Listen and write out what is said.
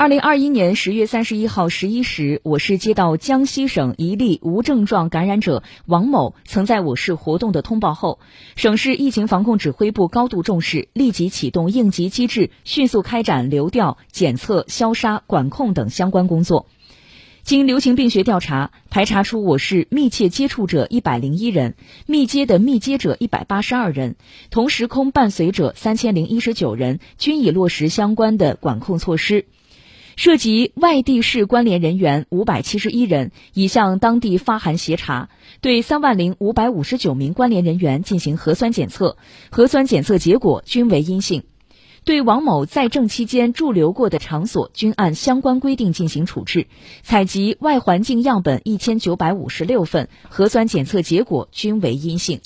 二零二一年十月三十一号十一时，我市接到江西省一例无症状感染者王某曾在我市活动的通报后，省市疫情防控指挥部高度重视，立即启动应急机制，迅速开展流调、检测、消杀、管控等相关工作。经流行病学调查，排查出我市密切接触者一百零一人，密接的密接者一百八十二人，同时空伴随者三千零一十九人，均已落实相关的管控措施。涉及外地市关联人员五百七十一人，已向当地发函协查，对三万零五百五十九名关联人员进行核酸检测，核酸检测结果均为阴性。对王某在政期间驻留过的场所，均按相关规定进行处置。采集外环境样本一千九百五十六份，核酸检测结果均为阴性。